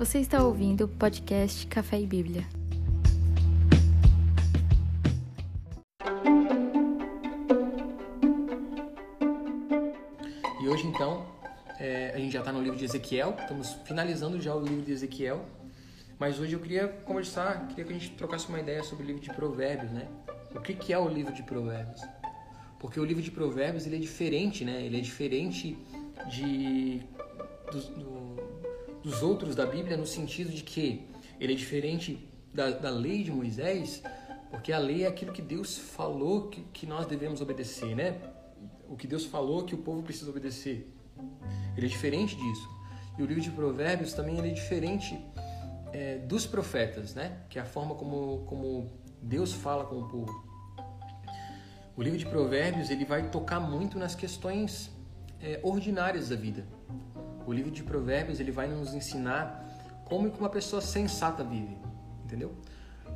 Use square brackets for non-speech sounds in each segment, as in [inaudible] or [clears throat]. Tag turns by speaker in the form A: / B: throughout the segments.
A: Você está ouvindo o podcast Café e Bíblia.
B: E hoje então, é, a gente já está no livro de Ezequiel, estamos finalizando já o livro de Ezequiel, mas hoje eu queria conversar, queria que a gente trocasse uma ideia sobre o livro de Provérbios, né? O que, que é o livro de Provérbios? Porque o livro de Provérbios ele é diferente, né? Ele é diferente de dos, do, dos outros da Bíblia no sentido de que ele é diferente da, da lei de Moisés, porque a lei é aquilo que Deus falou que, que nós devemos obedecer, né? O que Deus falou que o povo precisa obedecer. Ele é diferente disso. E o livro de Provérbios também ele é diferente é, dos profetas, né? Que é a forma como, como Deus fala com o povo. O livro de Provérbios ele vai tocar muito nas questões é, ordinárias da vida. O livro de Provérbios ele vai nos ensinar como que uma pessoa sensata vive, entendeu?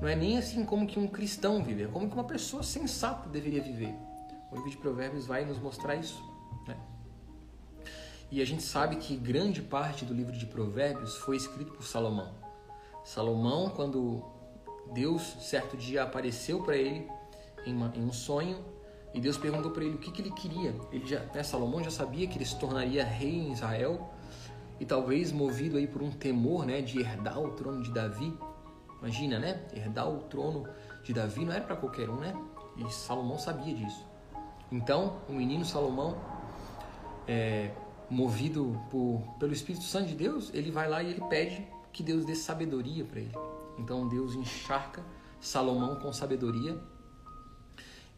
B: Não é nem assim como que um cristão vive, é como que uma pessoa sensata deveria viver. O livro de Provérbios vai nos mostrar isso, né? E a gente sabe que grande parte do livro de Provérbios foi escrito por Salomão. Salomão, quando Deus certo dia apareceu para ele em, uma, em, um sonho e Deus perguntou para ele o que, que ele queria. Ele já, né, Salomão já sabia que ele se tornaria rei em Israel e talvez movido aí por um temor, né, de herdar o trono de Davi. Imagina, né? Herdar o trono de Davi não era para qualquer um, né? E Salomão sabia disso. Então, o menino Salomão, é, movido por, pelo Espírito Santo de Deus, ele vai lá e ele pede que Deus dê sabedoria para ele. Então, Deus encharca Salomão com sabedoria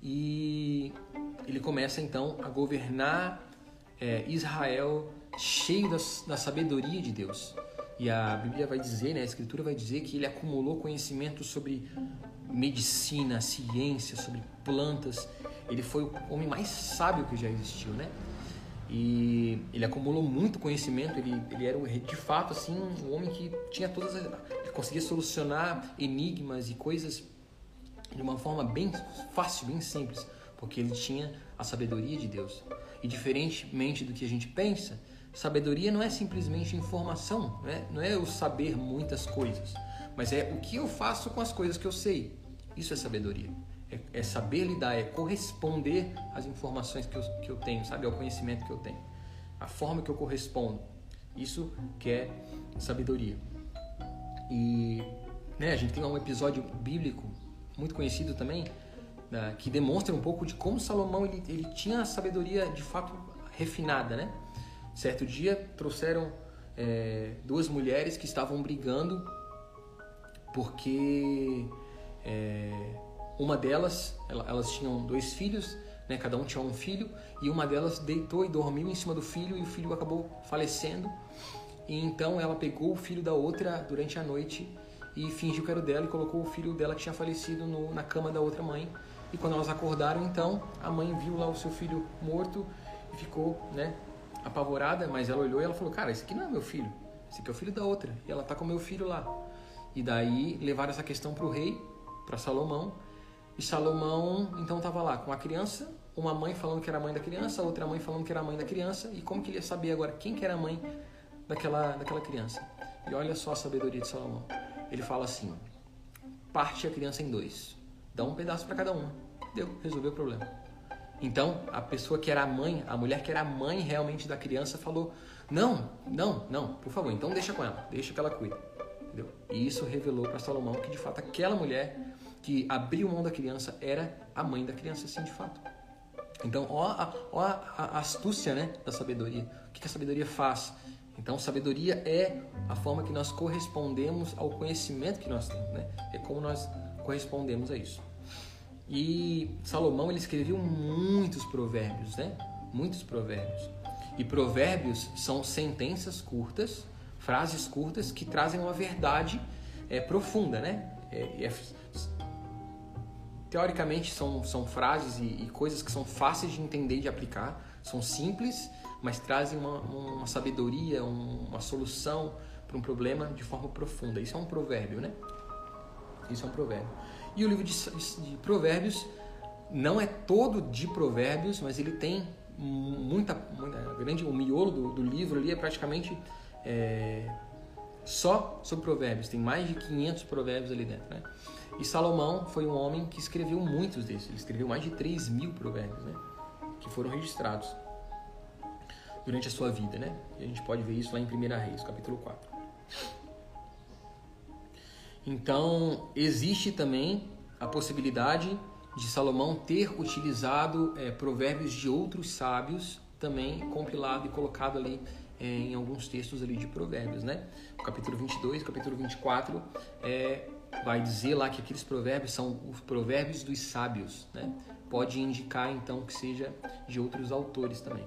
B: e ele começa então a governar é, Israel cheio da, da sabedoria de Deus. E a Bíblia vai dizer, né, a Escritura vai dizer que ele acumulou conhecimento sobre medicina, ciência, sobre plantas. Ele foi o homem mais sábio que já existiu, né? E ele acumulou muito conhecimento. Ele, ele era de fato assim um homem que tinha todas, as, ele conseguia solucionar enigmas e coisas de uma forma bem fácil, bem simples, porque ele tinha a sabedoria de Deus. E diferentemente do que a gente pensa, Sabedoria não é simplesmente informação, não é, não é eu saber muitas coisas, mas é o que eu faço com as coisas que eu sei. Isso é sabedoria. É, é saber lidar, é corresponder às informações que eu, que eu tenho, sabe? Ao conhecimento que eu tenho. A forma que eu correspondo. Isso que é sabedoria. E né, a gente tem um episódio bíblico muito conhecido também, né, que demonstra um pouco de como Salomão ele, ele tinha a sabedoria de fato refinada, né? Certo dia trouxeram é, duas mulheres que estavam brigando porque é, uma delas, elas tinham dois filhos, né, cada um tinha um filho, e uma delas deitou e dormiu em cima do filho e o filho acabou falecendo. E então ela pegou o filho da outra durante a noite e fingiu que era o dela e colocou o filho dela que tinha falecido no, na cama da outra mãe. E quando elas acordaram, então, a mãe viu lá o seu filho morto e ficou, né, apavorada, mas ela olhou e ela falou: Cara, esse aqui não é meu filho, esse aqui é o filho da outra. E ela tá com meu filho lá. E daí levaram essa questão para o rei, para Salomão. E Salomão então estava lá com a criança, uma mãe falando que era a mãe da criança, outra mãe falando que era a mãe da criança. E como que ele ia saber agora quem que era a mãe daquela, daquela criança? E olha só a sabedoria de Salomão. Ele fala assim: parte a criança em dois, dá um pedaço para cada uma. Deu, resolveu o problema. Então, a pessoa que era a mãe, a mulher que era a mãe realmente da criança, falou: Não, não, não, por favor, então deixa com ela, deixa que ela cuide. Entendeu? E isso revelou para Salomão que de fato aquela mulher que abriu mão da criança era a mãe da criança, sim, de fato. Então, ó a, ó a, a astúcia né, da sabedoria. O que a sabedoria faz? Então, sabedoria é a forma que nós correspondemos ao conhecimento que nós temos, né? É como nós correspondemos a isso. E Salomão ele escreveu muitos provérbios, né? Muitos provérbios. E provérbios são sentenças curtas, frases curtas que trazem uma verdade é, profunda, né? É, é, teoricamente são, são frases e, e, coisas que são fáceis de entender e de aplicar, são simples, mas trazem uma, uma sabedoria, uma solução para um problema de forma profunda. Isso é um provérbio, né? Isso é um provérbio. E o livro de, de Provérbios não é todo de Provérbios, mas ele tem muita, muita grande, o miolo do, do, livro ali é praticamente é, Só sobre provérbios, tem mais de 500 provérbios ali dentro, né? E Salomão foi um homem que escreveu muitos desses, ele escreveu mais de 3 mil provérbios, né? Que foram registrados durante a sua vida, né? E a gente pode ver isso lá em 1 Reis, capítulo 4. Então, existe também a possibilidade de Salomão ter utilizado é, provérbios de outros sábios, também compilado e colocado ali é, em alguns textos ali de provérbios, né? O capítulo 22, capítulo 24, é, vai dizer lá que aqueles provérbios são os provérbios dos sábios, né? Pode indicar então que seja de outros autores também,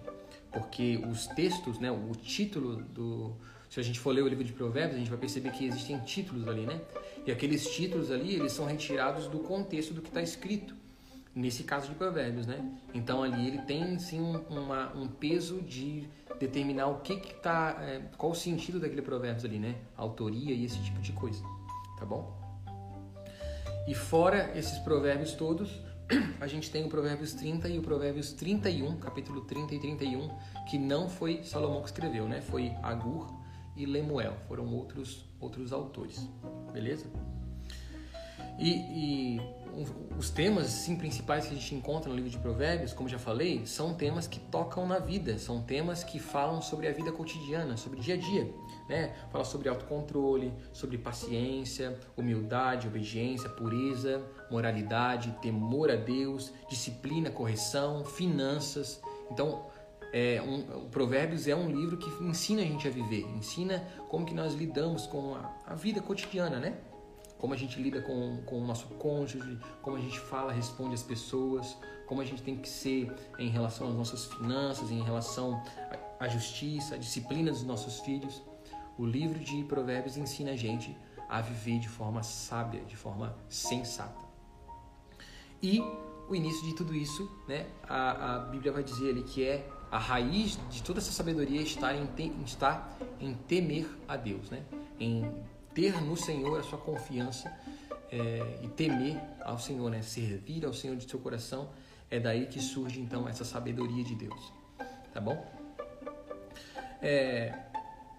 B: porque os textos, né? O título do se a gente for ler o livro de Provérbios, a gente vai perceber que existem títulos ali, né? E aqueles títulos ali, eles são retirados do contexto do que está escrito. Nesse caso de Provérbios, né? Então ali ele tem sim um, uma, um peso de determinar o que que tá, é, qual o sentido daquele Provérbios ali, né? Autoria e esse tipo de coisa, tá bom? E fora esses provérbios todos, [clears throat] a gente tem o Provérbios 30 e o Provérbios 31, capítulo 30 e 31, que não foi Salomão que escreveu, né? Foi Agur e Lemuel, foram outros outros autores, beleza? E, e os temas assim, principais que a gente encontra no livro de Provérbios, como já falei, são temas que tocam na vida, são temas que falam sobre a vida cotidiana, sobre o dia a dia. Né? Fala sobre autocontrole, sobre paciência, humildade, obediência, pureza, moralidade, temor a Deus, disciplina, correção, finanças. Então, é, um, o Provérbios é um livro que ensina a gente a viver, ensina como que nós lidamos com a, a vida cotidiana, né? Como a gente lida com, com o nosso cônjuge, como a gente fala, responde às pessoas, como a gente tem que ser em relação às nossas finanças, em relação à justiça, à disciplina dos nossos filhos. O livro de Provérbios ensina a gente a viver de forma sábia, de forma sensata. E o início de tudo isso, né, a, a Bíblia vai dizer ali que é a raiz de toda essa sabedoria está em, está em temer a Deus, né? em ter no Senhor a sua confiança é, e temer ao Senhor, né? servir ao Senhor de seu coração. É daí que surge então essa sabedoria de Deus, tá bom? É,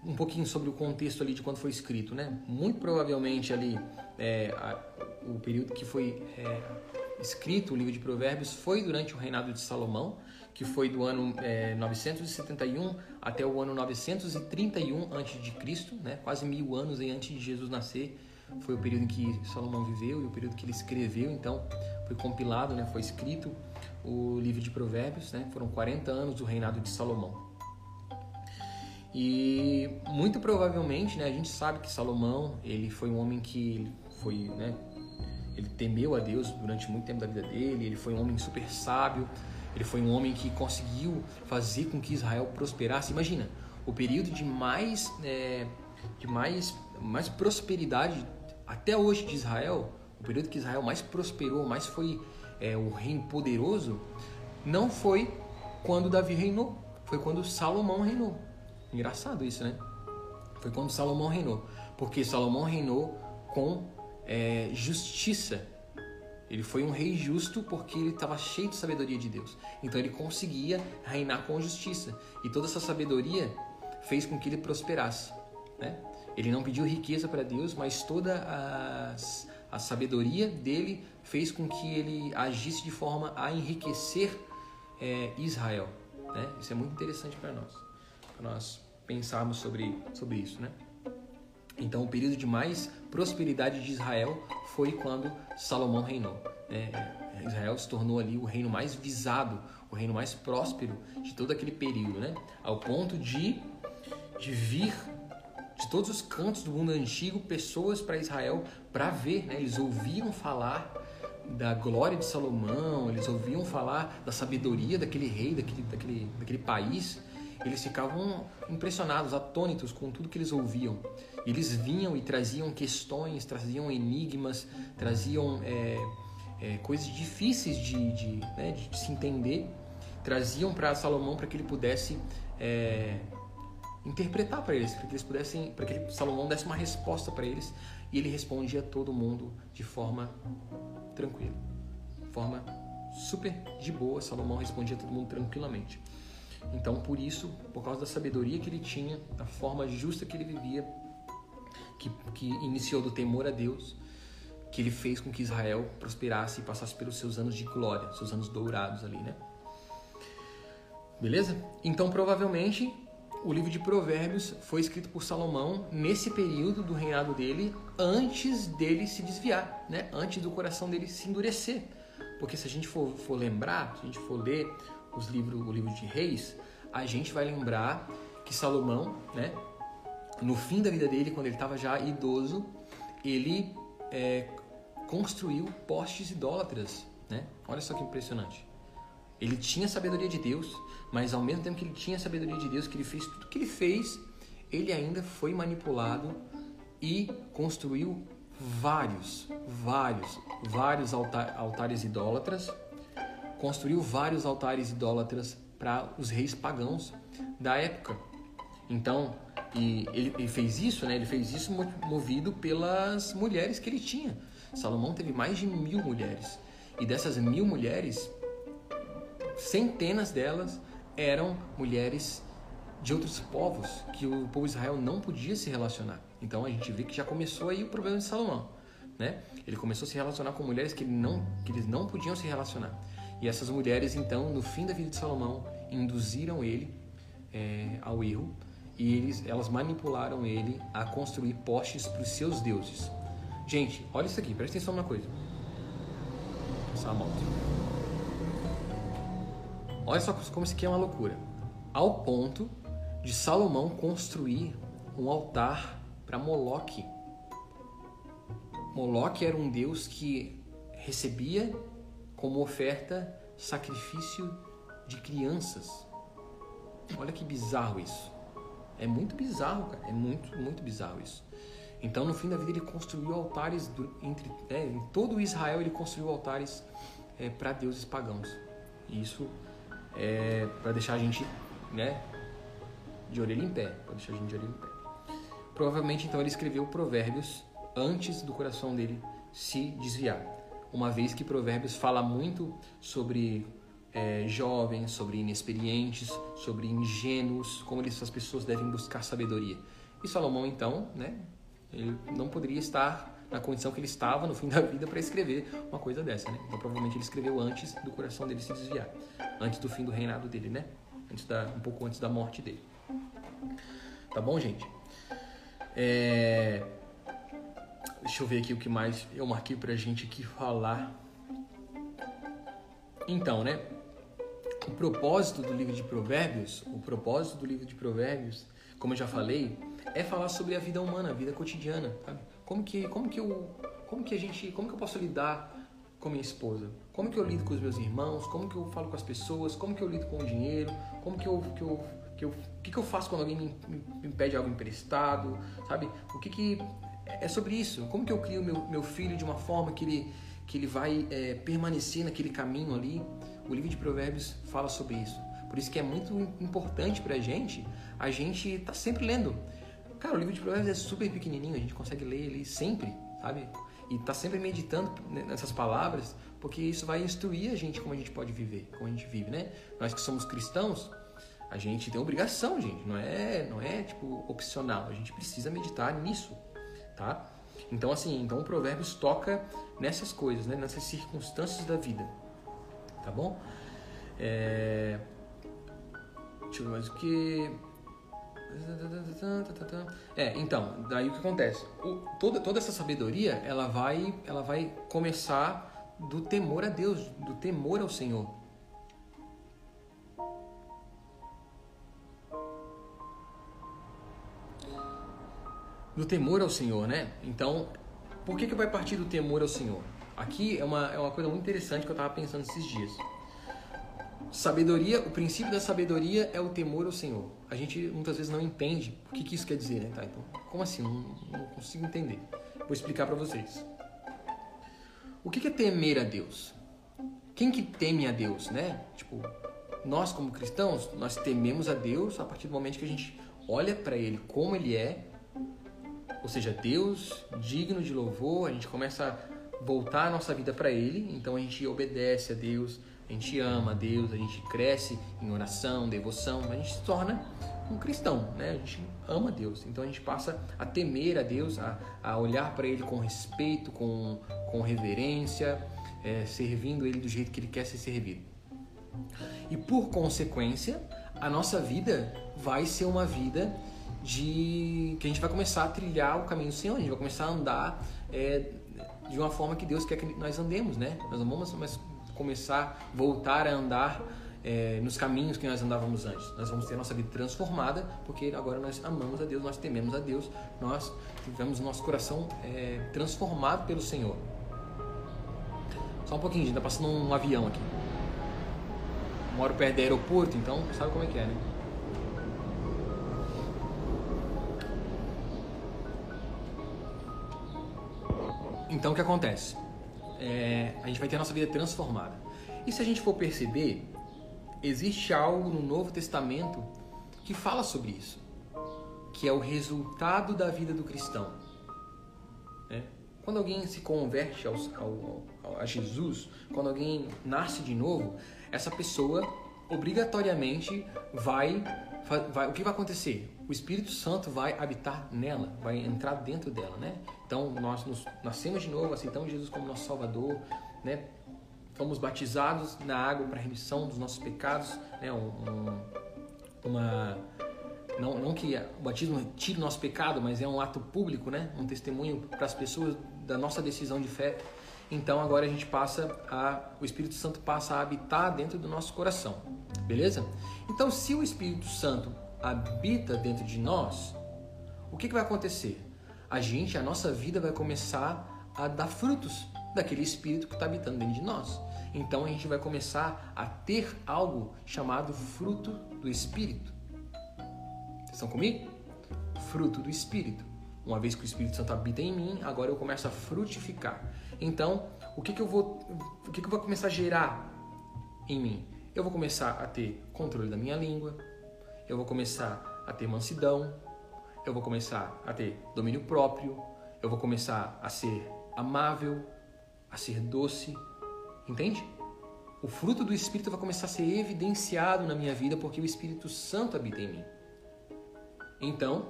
B: um pouquinho sobre o contexto ali de quando foi escrito, né? Muito provavelmente ali é, a, o período que foi é, escrito o livro de Provérbios foi durante o reinado de Salomão, que foi do ano é, 971 até o ano 931 a.C., né? quase mil anos antes de Jesus nascer. Foi o período em que Salomão viveu e o período que ele escreveu, então foi compilado, né? foi escrito o livro de Provérbios, né? foram 40 anos do reinado de Salomão. E muito provavelmente, né, a gente sabe que Salomão, ele foi um homem que foi, né, ele temeu a Deus durante muito tempo da vida dele, ele foi um homem super sábio, ele foi um homem que conseguiu fazer com que Israel prosperasse. Imagina, o período de mais, é, de mais, mais prosperidade até hoje de Israel, o período que Israel mais prosperou, mais foi é, o reino poderoso, não foi quando Davi reinou, foi quando Salomão reinou. Engraçado isso, né? Foi quando Salomão reinou, porque Salomão reinou com é, justiça ele foi um rei justo porque ele estava cheio de sabedoria de Deus. Então ele conseguia reinar com justiça. E toda essa sabedoria fez com que ele prosperasse. Né? Ele não pediu riqueza para Deus, mas toda a, a sabedoria dele fez com que ele agisse de forma a enriquecer é, Israel. Né? Isso é muito interessante para nós, para nós pensarmos sobre, sobre isso. Né? Então, o período de mais prosperidade de Israel foi quando Salomão reinou. É, Israel se tornou ali o reino mais visado, o reino mais próspero de todo aquele período, né? Ao ponto de, de vir de todos os cantos do mundo antigo pessoas para Israel para ver, né? Eles ouviam falar da glória de Salomão, eles ouviam falar da sabedoria daquele rei, daquele, daquele, daquele país eles ficavam impressionados, atônitos com tudo que eles ouviam. Eles vinham e traziam questões, traziam enigmas, traziam é, é, coisas difíceis de, de, né, de, se entender, traziam para Salomão para que ele pudesse é, interpretar para eles, para que eles pudessem, para que Salomão desse uma resposta para eles e ele respondia a todo mundo de forma tranquila, forma super de boa. Salomão respondia a todo mundo tranquilamente. Então, por isso, por causa da sabedoria que ele tinha, da forma justa que ele vivia, que, que iniciou do temor a Deus, que ele fez com que Israel prosperasse e passasse pelos seus anos de glória, seus anos dourados ali, né? Beleza? Então, provavelmente, o livro de Provérbios foi escrito por Salomão nesse período do reinado dele, antes dele se desviar, né? Antes do coração dele se endurecer. Porque se a gente for, for lembrar, se a gente for ler os livros, o livro de Reis, a gente vai lembrar que Salomão, né? No fim da vida dele, quando ele estava já idoso, ele é, construiu postes idólatras, né? Olha só que impressionante. Ele tinha sabedoria de Deus, mas ao mesmo tempo que ele tinha sabedoria de Deus, que ele fez tudo que ele fez, ele ainda foi manipulado e construiu vários, vários, vários altar, altares idólatras, construiu vários altares idólatras para os reis pagãos da época. Então, e ele, ele, fez isso, né? Ele fez isso movido pelas mulheres que ele tinha. Salomão teve mais de mil mulheres e dessas mil mulheres, centenas delas eram mulheres de outros povos que o povo Israel não podia se relacionar. Então a gente vê que já começou aí o problema de Salomão, né? Ele começou a se relacionar com mulheres que, não, que eles não podiam se relacionar. E essas mulheres, então, no fim da vida de Salomão, induziram ele é, ao erro e eles, elas manipularam ele a construir postes para os seus deuses. Gente, olha isso aqui, presta atenção numa coisa. Essa moto. Olha só como isso aqui é uma loucura. Ao ponto de Salomão construir um altar para Moloque. Moloque era um deus que recebia como oferta sacrifício de crianças. Olha que bizarro isso. É muito bizarro, cara. É muito, muito bizarro isso. Então, no fim da vida, ele construiu altares do, entre é, em todo Israel. Ele construiu altares é, para deuses pagãos. E isso é, para deixar a gente né, de orelha em pé, para deixar a gente de orelha em pé. Provavelmente então ele escreveu Provérbios antes do coração dele se desviar, uma vez que Provérbios fala muito sobre é, jovens, sobre inexperientes, sobre ingênuos, como essas pessoas devem buscar sabedoria. E Salomão então, né, ele não poderia estar na condição que ele estava no fim da vida para escrever uma coisa dessa, né? Então provavelmente ele escreveu antes do coração dele se desviar, antes do fim do reinado dele, né? Antes da, um pouco antes da morte dele. Tá bom, gente? É... Deixa eu ver aqui o que mais eu marquei pra gente aqui falar. Então, né? O propósito do livro de Provérbios, o propósito do livro de Provérbios, como eu já falei, é falar sobre a vida humana, a vida cotidiana, sabe? Como que, como que eu, como que a gente, como que eu posso lidar com minha esposa? Como que eu lido com os meus irmãos? Como que eu falo com as pessoas? Como que eu lido com o dinheiro? Como que eu, que eu, que eu, que, que eu faço quando alguém me, me pede algo emprestado? Sabe? O que que é sobre isso? Como que eu crio meu, meu filho de uma forma que ele, que ele vai é, permanecer naquele caminho ali? O livro de Provérbios fala sobre isso. Por isso que é muito importante para a gente, a gente tá sempre lendo. Cara, o livro de Provérbios é super pequenininho, a gente consegue ler ele sempre, sabe? E tá sempre meditando nessas palavras, porque isso vai instruir a gente como a gente pode viver, como a gente vive, né? Nós que somos cristãos, a gente tem obrigação, gente, não é, não é tipo opcional, a gente precisa meditar nisso, tá? Então assim, então o Provérbios toca nessas coisas, né? Nessas circunstâncias da vida, tá bom? É... Deixa eu ver mais o que é, então, daí o que acontece? O, toda, toda essa sabedoria, ela vai, ela vai começar do temor a Deus, do temor ao Senhor. Do temor ao Senhor, né? Então, por que, que vai partir do temor ao Senhor? Aqui é uma, é uma coisa muito interessante que eu estava pensando esses dias. Sabedoria, o princípio da sabedoria é o temor ao Senhor. A gente muitas vezes não entende o que, que isso quer dizer, né? Tá, então, como assim? Não, não consigo entender. Vou explicar para vocês. O que, que é temer a Deus? Quem que teme a Deus, né? Tipo, nós como cristãos, nós tememos a Deus a partir do momento que a gente olha para Ele como Ele é, ou seja, Deus digno de louvor, a gente começa a voltar a nossa vida para Ele, então a gente obedece a Deus, a gente ama a Deus, a gente cresce em oração, devoção, a gente se torna um cristão, né? A gente ama Deus, então a gente passa a temer a Deus, a, a olhar para Ele com respeito, com, com reverência, é, servindo Ele do jeito que Ele quer ser servido. E por consequência, a nossa vida vai ser uma vida de que a gente vai começar a trilhar o caminho do Senhor, a gente vai começar a andar é, de uma forma que Deus quer que nós andemos, né? Nós não vamos mais começar, voltar a andar é, nos caminhos que nós andávamos antes. Nós vamos ter a nossa vida transformada, porque agora nós amamos a Deus, nós tememos a Deus, nós tivemos o nosso coração é, transformado pelo Senhor. Só um pouquinho, gente, tá passando um avião aqui. Moro perto do aeroporto, então sabe como é que é, né? Então o que acontece? É, a gente vai ter a nossa vida transformada. E se a gente for perceber, existe algo no Novo Testamento que fala sobre isso, que é o resultado da vida do cristão. É? Quando alguém se converte ao, ao, ao, a Jesus, quando alguém nasce de novo, essa pessoa obrigatoriamente vai, vai, o que vai acontecer? O Espírito Santo vai habitar nela, vai entrar dentro dela, né? Então nós nos, nascemos de novo, aceitamos Jesus como nosso Salvador, né? Fomos batizados na água para remissão dos nossos pecados, né? Um, uma não, não que o batismo tire o nosso pecado, mas é um ato público, né? Um testemunho para as pessoas da nossa decisão de fé. Então agora a gente passa a o Espírito Santo passa a habitar dentro do nosso coração. Beleza? Então se o Espírito Santo habita dentro de nós, o que, que vai acontecer? A gente, a nossa vida vai começar a dar frutos daquele Espírito que está habitando dentro de nós. Então a gente vai começar a ter algo chamado fruto do Espírito. Vocês estão comigo? Fruto do Espírito. Uma vez que o Espírito Santo habita em mim, agora eu começo a frutificar. Então, o que, que eu vou, o que, que eu vou começar a gerar em mim? Eu vou começar a ter controle da minha língua, eu vou começar a ter mansidão, eu vou começar a ter domínio próprio, eu vou começar a ser amável, a ser doce, entende? O fruto do Espírito vai começar a ser evidenciado na minha vida porque o Espírito Santo habita em mim. Então,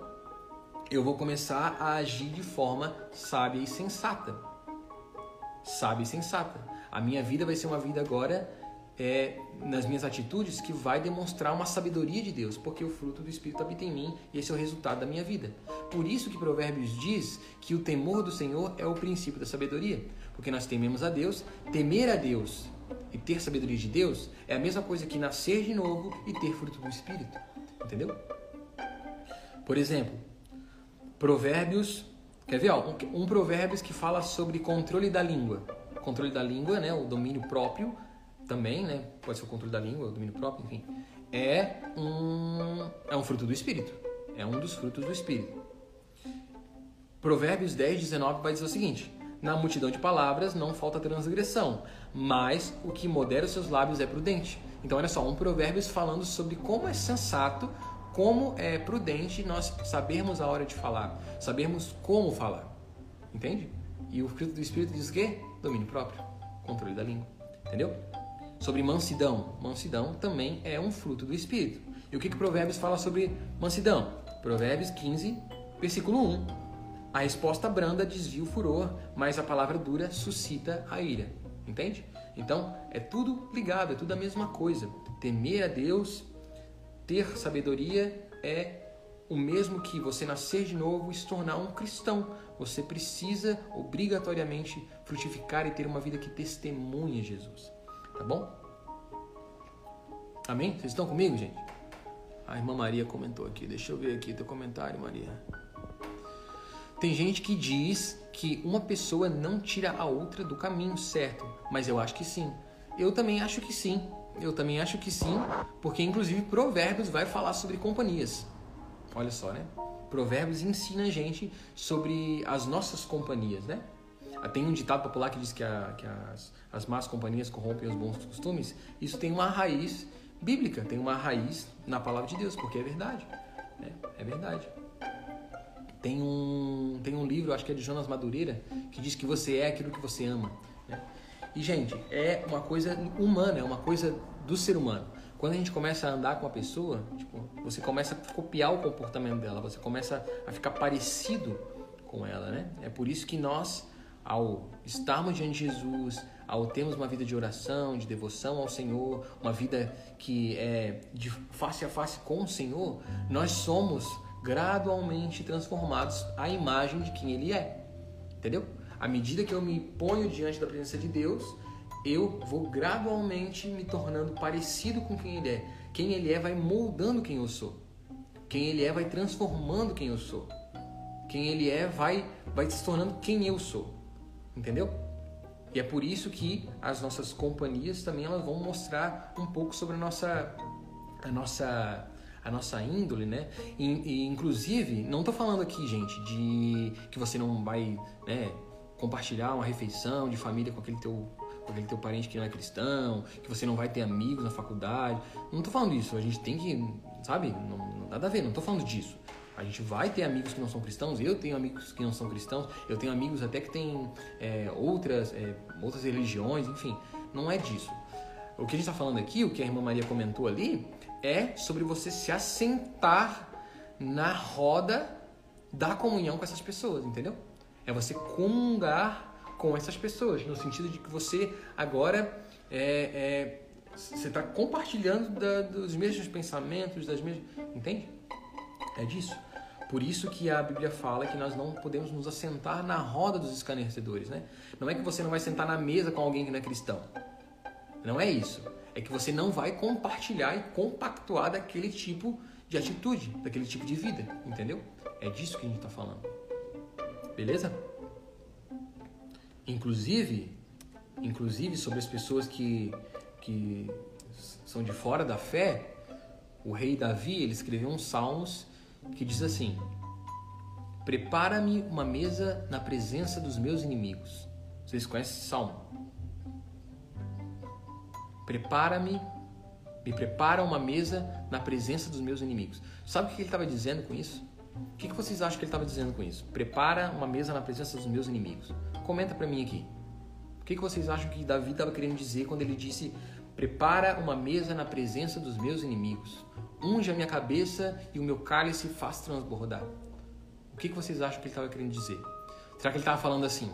B: eu vou começar a agir de forma sábia e sensata sábia e sensata. A minha vida vai ser uma vida agora é, nas minhas atitudes que vai demonstrar uma sabedoria de Deus, porque o fruto do Espírito habita em mim e esse é o resultado da minha vida. Por isso que Provérbios diz que o temor do Senhor é o princípio da sabedoria, porque nós tememos a Deus, temer a Deus e ter sabedoria de Deus é a mesma coisa que nascer de novo e ter fruto do Espírito, entendeu? Por exemplo, Provérbios Quer ver? Ó, um, um provérbios que fala sobre controle da língua. Controle da língua, né? O domínio próprio também, né? Pode ser o controle da língua, o domínio próprio, enfim. É um, é um fruto do Espírito. É um dos frutos do Espírito. Provérbios 10, 19 vai dizer o seguinte: Na multidão de palavras não falta transgressão, mas o que modera os seus lábios é prudente. Então, olha só, um provérbios falando sobre como é sensato como é prudente nós sabermos a hora de falar, sabermos como falar. Entende? E o fruto do Espírito diz o quê? Domínio próprio, controle da língua. Entendeu? Sobre mansidão. Mansidão também é um fruto do Espírito. E o que, que Provérbios fala sobre mansidão? Provérbios 15, versículo 1. A resposta branda desvia o furor, mas a palavra dura suscita a ira. Entende? Então, é tudo ligado, é tudo a mesma coisa. Temer a Deus ter sabedoria é o mesmo que você nascer de novo e se tornar um cristão. Você precisa obrigatoriamente frutificar e ter uma vida que testemunhe Jesus. Tá bom? Amém? Vocês estão comigo, gente? A irmã Maria comentou aqui. Deixa eu ver aqui teu comentário, Maria. Tem gente que diz que uma pessoa não tira a outra do caminho certo, mas eu acho que sim. Eu também acho que sim. Eu também acho que sim, porque inclusive Provérbios vai falar sobre companhias. Olha só, né? Provérbios ensina a gente sobre as nossas companhias, né? Tem um ditado popular que diz que, a, que as, as más companhias corrompem os bons costumes. Isso tem uma raiz bíblica, tem uma raiz na palavra de Deus, porque é verdade. Né? É verdade. Tem um, tem um livro, acho que é de Jonas Madureira, que diz que você é aquilo que você ama. Né? E, gente, é uma coisa humana, é uma coisa do ser humano. Quando a gente começa a andar com a pessoa, tipo, você começa a copiar o comportamento dela, você começa a ficar parecido com ela, né? É por isso que nós, ao estarmos diante de Jesus, ao termos uma vida de oração, de devoção ao Senhor, uma vida que é de face a face com o Senhor, nós somos gradualmente transformados à imagem de quem Ele é. Entendeu? À medida que eu me ponho diante da presença de Deus, eu vou gradualmente me tornando parecido com quem ele é. Quem ele é vai moldando quem eu sou. Quem ele é vai transformando quem eu sou. Quem ele é vai vai se tornando quem eu sou. Entendeu? E é por isso que as nossas companhias também elas vão mostrar um pouco sobre a nossa a nossa a nossa índole, né? E, e inclusive, não estou falando aqui, gente, de que você não vai, né, compartilhar uma refeição de família com aquele teu com aquele teu parente que não é cristão, que você não vai ter amigos na faculdade. Não tô falando isso, a gente tem que, sabe? Não, não, nada a ver, não tô falando disso. A gente vai ter amigos que não são cristãos, eu tenho amigos que não são cristãos, eu tenho amigos até que têm é, outras, é, outras religiões, enfim, não é disso. O que a gente está falando aqui, o que a irmã Maria comentou ali, é sobre você se assentar na roda da comunhão com essas pessoas, entendeu? É você comungar com essas pessoas, no sentido de que você agora é, é você está compartilhando da, dos mesmos pensamentos, das mesmas, entende? É disso. Por isso que a Bíblia fala que nós não podemos nos assentar na roda dos escarnecedores, né? Não é que você não vai sentar na mesa com alguém que não é cristão. Não é isso. É que você não vai compartilhar e compactuar daquele tipo de atitude, daquele tipo de vida, entendeu? É disso que a gente está falando. Beleza? Inclusive, inclusive sobre as pessoas que, que são de fora da fé, o rei Davi ele escreveu uns salmos que diz assim: Prepara-me uma mesa na presença dos meus inimigos. Vocês conhecem esse salmo? Prepara-me, me prepara uma mesa na presença dos meus inimigos. Sabe o que ele estava dizendo com isso? O que vocês acham que ele estava dizendo com isso? Prepara uma mesa na presença dos meus inimigos. Comenta para mim aqui. O que vocês acham que Davi estava querendo dizer quando ele disse: Prepara uma mesa na presença dos meus inimigos. Unge a minha cabeça e o meu cálice faz transbordar. O que vocês acham que ele estava querendo dizer? Será que ele estava falando assim?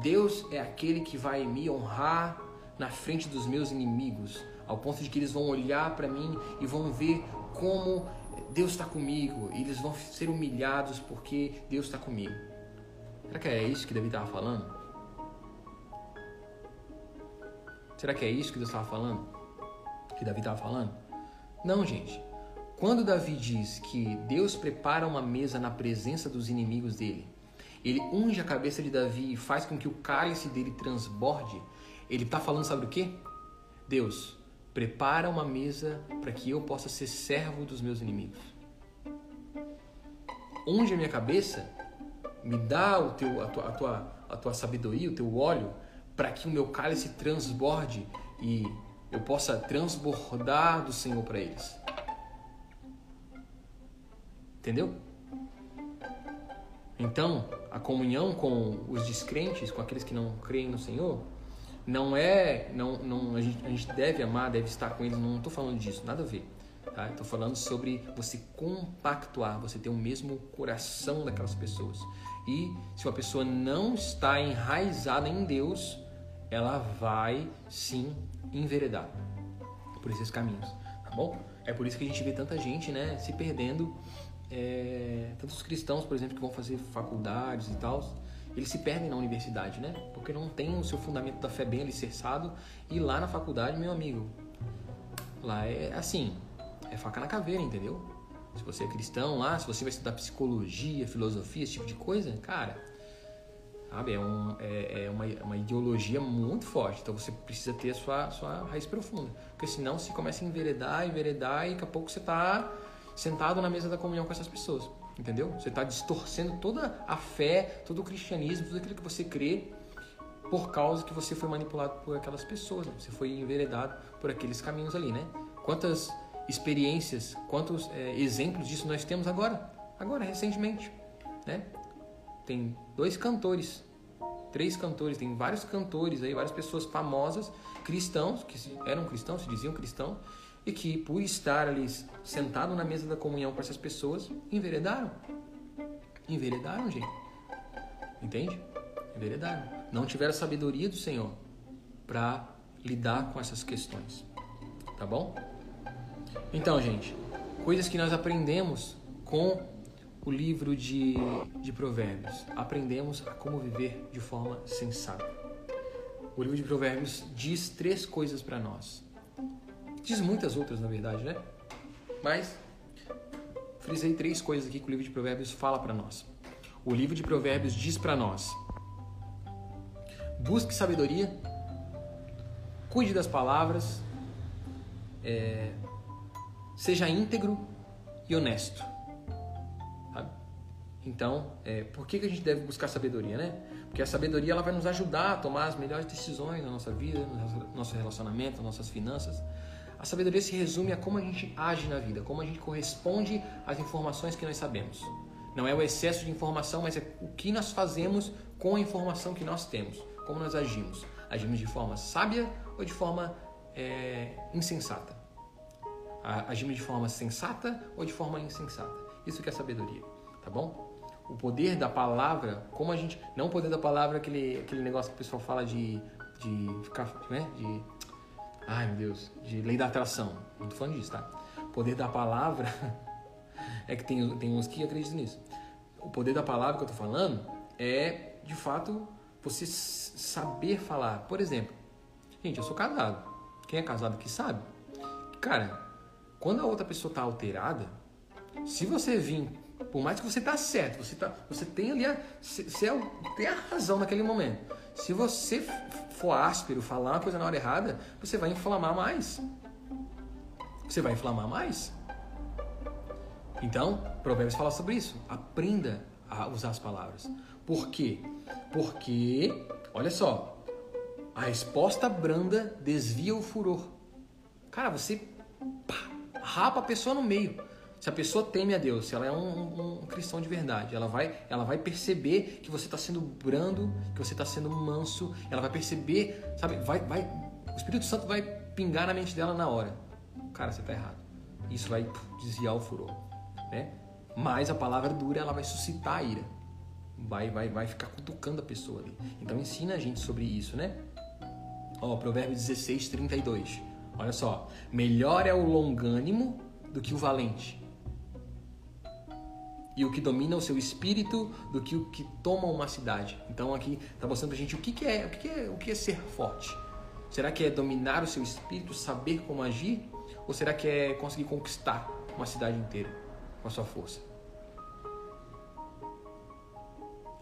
B: Deus é aquele que vai me honrar na frente dos meus inimigos, ao ponto de que eles vão olhar para mim e vão ver como Deus está comigo, e eles vão ser humilhados porque Deus está comigo. Será que é isso que Davi estava falando? Será que é isso que Deus estava falando? Que Davi estava falando? Não, gente. Quando Davi diz que Deus prepara uma mesa na presença dos inimigos dele, ele unge a cabeça de Davi e faz com que o cálice dele transborde, ele está falando, sabe o que? Deus, prepara uma mesa para que eu possa ser servo dos meus inimigos. Unge a minha cabeça me dá o teu, a, tua, a, tua, a tua sabedoria, o teu óleo, para que o meu cálice transborde e eu possa transbordar do Senhor para eles. Entendeu? Então, a comunhão com os descrentes, com aqueles que não creem no Senhor, não é, não, não a gente, a gente deve amar, deve estar com eles. Não estou falando disso, nada a ver. Tá? Estou falando sobre você compactuar, você ter o mesmo coração daquelas pessoas. E se uma pessoa não está enraizada em Deus, ela vai sim enveredar por esses caminhos, tá bom? É por isso que a gente vê tanta gente, né, se perdendo, é, tantos cristãos, por exemplo, que vão fazer faculdades e tal, eles se perdem na universidade, né? Porque não tem o seu fundamento da fé bem alicerçado e lá na faculdade, meu amigo, lá é assim, é faca na caveira, entendeu? Se você é cristão lá, se você vai estudar psicologia, filosofia, esse tipo de coisa, cara, sabe? É, um, é, é uma, uma, ideologia muito forte. Então você precisa ter a sua, sua raiz profunda. Porque senão você começa a enveredar, enveredar e daqui a pouco você está sentado na mesa da comunhão com essas pessoas. Entendeu? Você está distorcendo toda a fé, todo o cristianismo, tudo aquilo que você crê por causa que você foi manipulado por aquelas pessoas. Né? Você foi enveredado por aqueles caminhos ali, né? Quantas experiências, quantos é, exemplos disso nós temos agora, agora recentemente, né? Tem dois cantores, três cantores, tem vários cantores aí, várias pessoas famosas, cristãos que eram cristãos, se diziam cristãos, e que, por estar ali sentado na mesa da comunhão com essas pessoas, enveredaram. Enveredaram, gente. Entende? Enveredaram. Não tiveram sabedoria do Senhor para lidar com essas questões. Tá bom? Então, gente, coisas que nós aprendemos com o livro de, de Provérbios. Aprendemos a como viver de forma sensata. O livro de Provérbios diz três coisas para nós. Diz muitas outras, na verdade, né? Mas frisei três coisas aqui que o livro de Provérbios fala para nós. O livro de Provérbios diz para nós: busque sabedoria, cuide das palavras, é, seja íntegro e honesto. Sabe? Então, é, por que, que a gente deve buscar sabedoria, né? Porque a sabedoria ela vai nos ajudar a tomar as melhores decisões na nossa vida, no nosso relacionamento, nas nossas finanças. A sabedoria se resume a como a gente age na vida, como a gente corresponde às informações que nós sabemos. Não é o excesso de informação, mas é o que nós fazemos com a informação que nós temos, como nós agimos. Agimos de forma sábia ou de forma é, insensata? Agimos de forma sensata ou de forma insensata? Isso que é sabedoria, tá bom? O poder da palavra, como a gente. Não o poder da palavra, aquele, aquele negócio que o pessoal fala de. de ficar. Né? De Ai, meu Deus, de lei da atração. Não tô falando disso, tá? O poder da palavra [laughs] é que tem, tem uns que acreditam nisso. O poder da palavra que eu tô falando é, de fato, você saber falar. Por exemplo, gente, eu sou casado. Quem é casado aqui sabe. Cara, quando a outra pessoa tá alterada, se você vir, por mais que você tá certo, você, tá, você tem ali a, você é tem a razão naquele momento. Se você for áspero, falar uma coisa na hora errada, você vai inflamar mais. Você vai inflamar mais. Então, Provérbios fala sobre isso. Aprenda a usar as palavras. Por quê? Porque, olha só, a resposta branda desvia o furor. Cara, você pá, rapa a pessoa no meio. Se a pessoa teme a Deus, se ela é um, um, cristão de verdade, ela vai, ela vai perceber que você está sendo brando, que você está sendo manso, ela vai perceber, sabe, vai, vai, o Espírito Santo vai pingar na mente dela na hora. Cara, você está errado. Isso vai desviar o furor, né? Mas a palavra dura, ela vai suscitar a ira. Vai, vai, vai ficar cutucando a pessoa ali. Então ensina a gente sobre isso, né? Ó, Provérbios 16, 32. Olha só. Melhor é o longânimo do que o valente e o que domina o seu espírito do que o que toma uma cidade. Então aqui está mostrando a gente o que, que é, o que, que é, o que é ser forte. Será que é dominar o seu espírito, saber como agir, ou será que é conseguir conquistar uma cidade inteira com a sua força?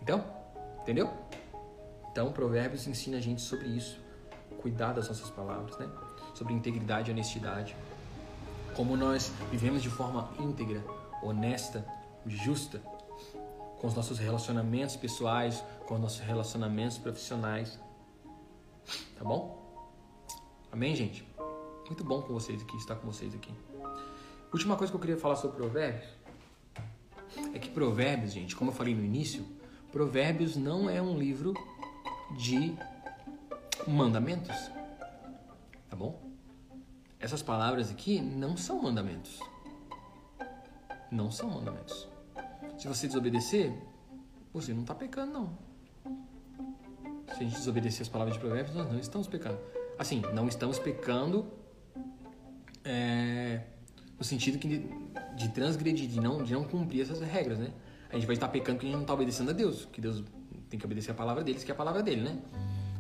B: Então, entendeu? Então, Provérbios ensina a gente sobre isso, cuidar das nossas palavras, né? Sobre integridade e honestidade, como nós vivemos de forma íntegra, honesta justa com os nossos relacionamentos pessoais, com os nossos relacionamentos profissionais. Tá bom? Amém, gente? Muito bom com vocês aqui, estar com vocês aqui. Última coisa que eu queria falar sobre Provérbios é que Provérbios, gente, como eu falei no início, Provérbios não é um livro de mandamentos. Tá bom? Essas palavras aqui não são mandamentos. Não são mandamentos. Se você desobedecer, você não está pecando, não. Se a gente desobedecer as palavras de provérbios, nós não estamos pecando. Assim, não estamos pecando é, no sentido que de, de, transgredir, de não, de não cumprir essas regras, né? A gente vai estar pecando porque a gente não está obedecendo a Deus, que Deus tem que obedecer a palavra deles, que é a palavra dele, né?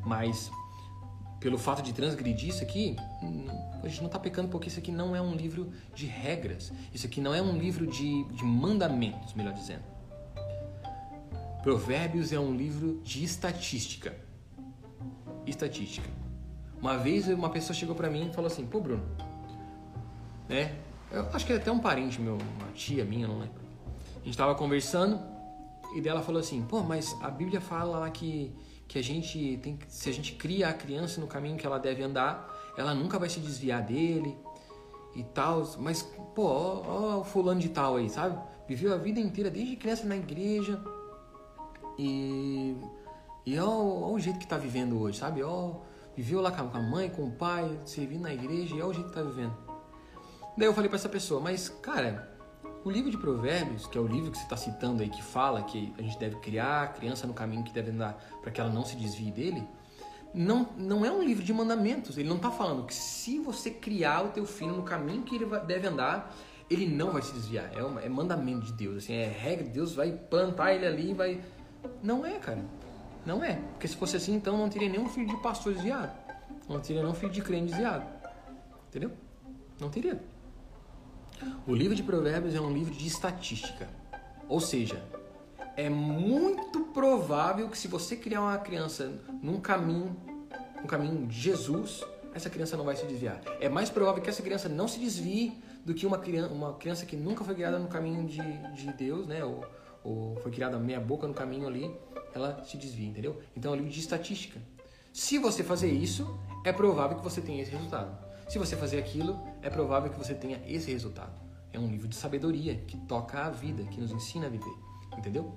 B: Mas pelo fato de transgredir isso aqui, a gente não está pecando porque isso aqui não é um livro de regras. Isso aqui não é um livro de, de mandamentos, melhor dizendo. Provérbios é um livro de estatística. Estatística. Uma vez uma pessoa chegou para mim e falou assim: Pô, Bruno, né? Eu acho que é até um parente meu, uma tia minha, não lembro. A gente estava conversando e dela falou assim: Pô, mas a Bíblia fala lá que que a gente tem se a gente cria a criança no caminho que ela deve andar, ela nunca vai se desviar dele e tal. Mas, pô, ó, ó, o fulano de tal aí, sabe? Viveu a vida inteira desde criança na igreja e. E ó, ó o jeito que tá vivendo hoje, sabe? Ó, viveu lá com a mãe, com o pai, servindo na igreja e ó o jeito que tá vivendo. Daí eu falei para essa pessoa, mas cara, o livro de Provérbios, que é o livro que você está citando aí, que fala que a gente deve criar a criança no caminho que deve andar para que ela não se desvie dele, não, não é um livro de mandamentos. Ele não está falando que se você criar o teu filho no caminho que ele deve andar, ele não vai se desviar. É, uma, é mandamento de Deus, assim, é regra. Deus vai plantar ele ali, vai. Não é, cara. Não é. Porque se fosse assim, então não teria nenhum filho de pastor desviado. Não teria nenhum filho de crente desviado. Entendeu? Não teria. O livro de Provérbios é um livro de estatística. Ou seja, é muito provável que se você criar uma criança num caminho, um caminho de Jesus, essa criança não vai se desviar. É mais provável que essa criança não se desvie do que uma criança, uma criança que nunca foi criada no caminho de, de Deus, né? Ou, ou foi criada meia boca no caminho ali, ela se desvia, entendeu? Então é um livro de estatística. Se você fazer isso, é provável que você tenha esse resultado. Se você fazer aquilo, é provável que você tenha esse resultado. É um livro de sabedoria que toca a vida, que nos ensina a viver. Entendeu?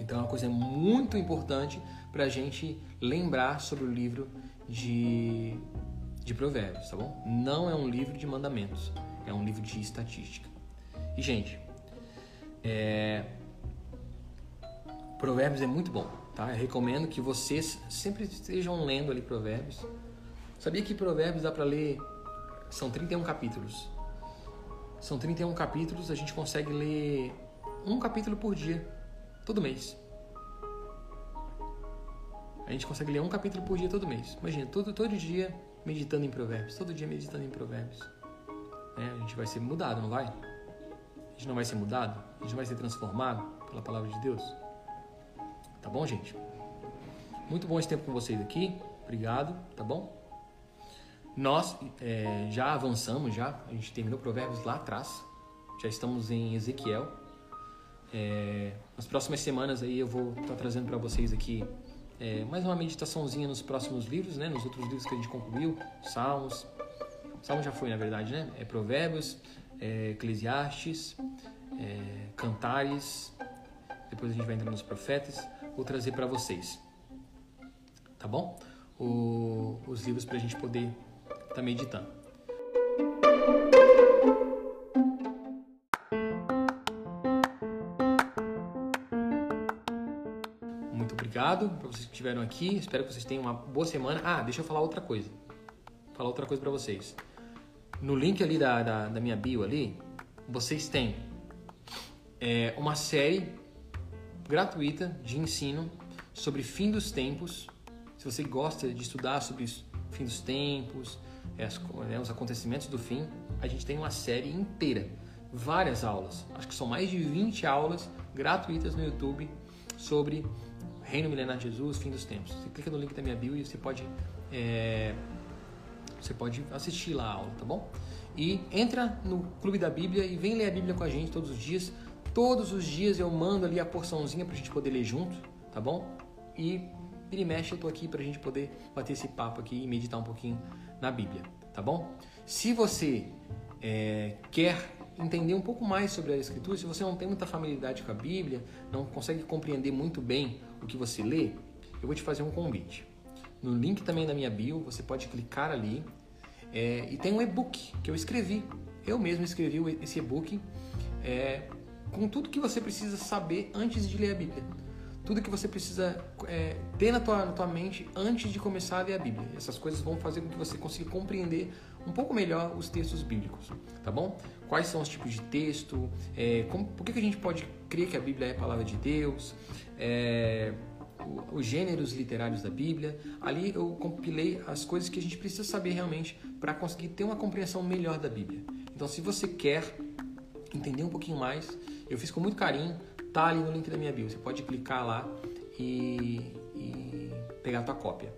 B: Então é uma coisa muito importante para a gente lembrar sobre o livro de, de Provérbios, tá bom? Não é um livro de mandamentos, é um livro de estatística. E, gente, é... Provérbios é muito bom, tá? Eu recomendo que vocês sempre estejam lendo ali Provérbios. Sabia que Provérbios dá para ler? São 31 capítulos. São 31 capítulos, a gente consegue ler um capítulo por dia, todo mês. A gente consegue ler um capítulo por dia todo mês. Imagina, todo, todo dia meditando em provérbios, todo dia meditando em provérbios. É, a gente vai ser mudado, não vai? A gente não vai ser mudado? A gente não vai ser transformado pela palavra de Deus? Tá bom, gente? Muito bom esse tempo com vocês aqui. Obrigado, tá bom? Nós é, já avançamos, já. A gente terminou Provérbios lá atrás. Já estamos em Ezequiel. É, nas próximas semanas aí eu vou estar tá trazendo para vocês aqui é, mais uma meditaçãozinha nos próximos livros, né? Nos outros livros que a gente concluiu, Salmos. Salmos já foi, na verdade, né? É Provérbios, é, Eclesiastes, é, Cantares. Depois a gente vai entrar nos profetas. Vou trazer para vocês, tá bom? O, os livros para a gente poder estar tá meditando. obrigado para vocês que estiveram aqui. Espero que vocês tenham uma boa semana. Ah, deixa eu falar outra coisa. Falar outra coisa para vocês. No link ali da, da, da, minha bio ali, vocês têm é, uma série gratuita de ensino sobre fim dos tempos. Se você gosta de estudar sobre fim dos tempos, né, os acontecimentos do fim, a gente tem uma série inteira, várias aulas. Acho que são mais de 20 aulas gratuitas no YouTube sobre Reino Milenar de Jesus, Fim dos Tempos. Você clica no link da minha bio e você pode, é, você pode assistir lá a aula, tá bom? E entra no Clube da Bíblia e vem ler a Bíblia com a gente todos os dias. Todos os dias eu mando ali a porçãozinha pra gente poder ler junto, tá bom? E vira e mexe, eu tô aqui pra gente poder bater esse papo aqui e meditar um pouquinho na Bíblia, tá bom? Se você é, quer entender um pouco mais sobre a Escritura, se você não tem muita familiaridade com a Bíblia, não consegue compreender muito bem o que você lê, eu vou te fazer um convite. No link também da minha bio, você pode clicar ali é, e tem um e-book que eu escrevi. Eu mesmo escrevi esse e-book é, com tudo que você precisa saber antes de ler a Bíblia. Tudo que você precisa é, ter na tua, na tua mente antes de começar a ler a Bíblia. Essas coisas vão fazer com que você consiga compreender um pouco melhor os textos bíblicos, tá bom? Quais são os tipos de texto, é, como, por que, que a gente pode crer que a Bíblia é a palavra de Deus, é, os gêneros literários da Bíblia. Ali eu compilei as coisas que a gente precisa saber realmente para conseguir ter uma compreensão melhor da Bíblia. Então, se você quer entender um pouquinho mais, eu fiz com muito carinho, tá ali no link da minha bio. Você pode clicar lá e, e pegar a tua cópia.